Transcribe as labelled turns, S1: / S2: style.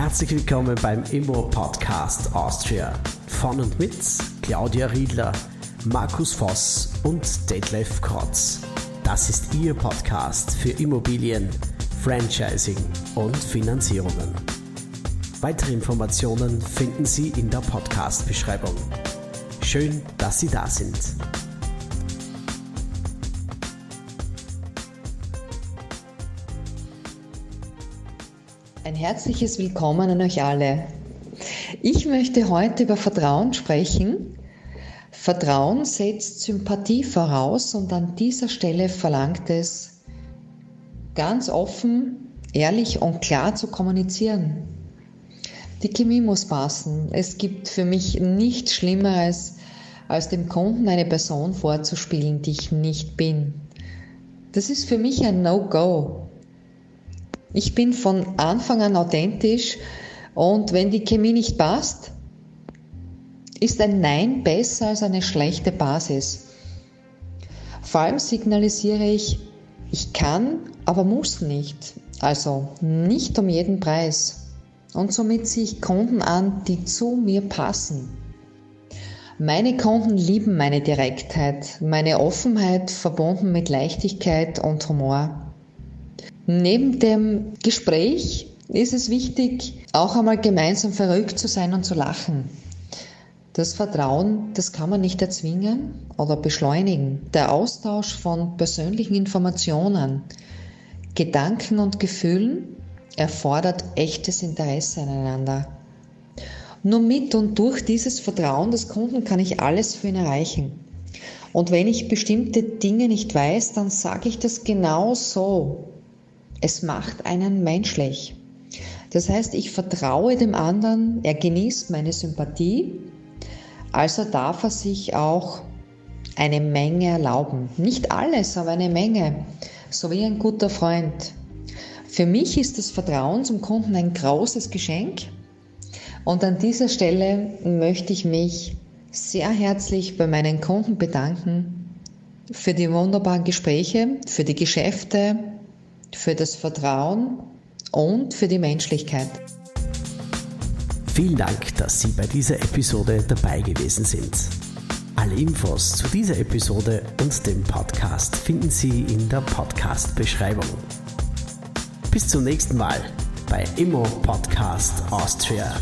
S1: Herzlich willkommen beim Immo Podcast Austria. Von und mit Claudia Riedler, Markus Voss und Detlef Krotz. Das ist Ihr Podcast für Immobilien, Franchising und Finanzierungen. Weitere Informationen finden Sie in der Podcast-Beschreibung. Schön, dass Sie da sind.
S2: Ein herzliches Willkommen an euch alle. Ich möchte heute über Vertrauen sprechen. Vertrauen setzt Sympathie voraus und an dieser Stelle verlangt es, ganz offen, ehrlich und klar zu kommunizieren. Die Chemie muss passen. Es gibt für mich nichts Schlimmeres, als dem Kunden eine Person vorzuspielen, die ich nicht bin. Das ist für mich ein No-Go. Ich bin von Anfang an authentisch und wenn die Chemie nicht passt, ist ein Nein besser als eine schlechte Basis. Vor allem signalisiere ich, ich kann, aber muss nicht. Also nicht um jeden Preis. Und somit ziehe ich Kunden an, die zu mir passen. Meine Kunden lieben meine Direktheit, meine Offenheit verbunden mit Leichtigkeit und Humor. Neben dem Gespräch ist es wichtig, auch einmal gemeinsam verrückt zu sein und zu lachen. Das Vertrauen, das kann man nicht erzwingen oder beschleunigen. Der Austausch von persönlichen Informationen, Gedanken und Gefühlen erfordert echtes Interesse aneinander. Nur mit und durch dieses Vertrauen des Kunden kann ich alles für ihn erreichen. Und wenn ich bestimmte Dinge nicht weiß, dann sage ich das genau so, es macht einen menschlich. Das heißt, ich vertraue dem anderen, er genießt meine Sympathie, also darf er sich auch eine Menge erlauben. Nicht alles, aber eine Menge, so wie ein guter Freund. Für mich ist das Vertrauen zum Kunden ein großes Geschenk und an dieser Stelle möchte ich mich sehr herzlich bei meinen Kunden bedanken für die wunderbaren Gespräche, für die Geschäfte, für das Vertrauen und für die Menschlichkeit.
S1: Vielen Dank, dass Sie bei dieser Episode dabei gewesen sind. Alle Infos zu dieser Episode und dem Podcast finden Sie in der Podcast-Beschreibung. Bis zum nächsten Mal bei Immo Podcast Austria.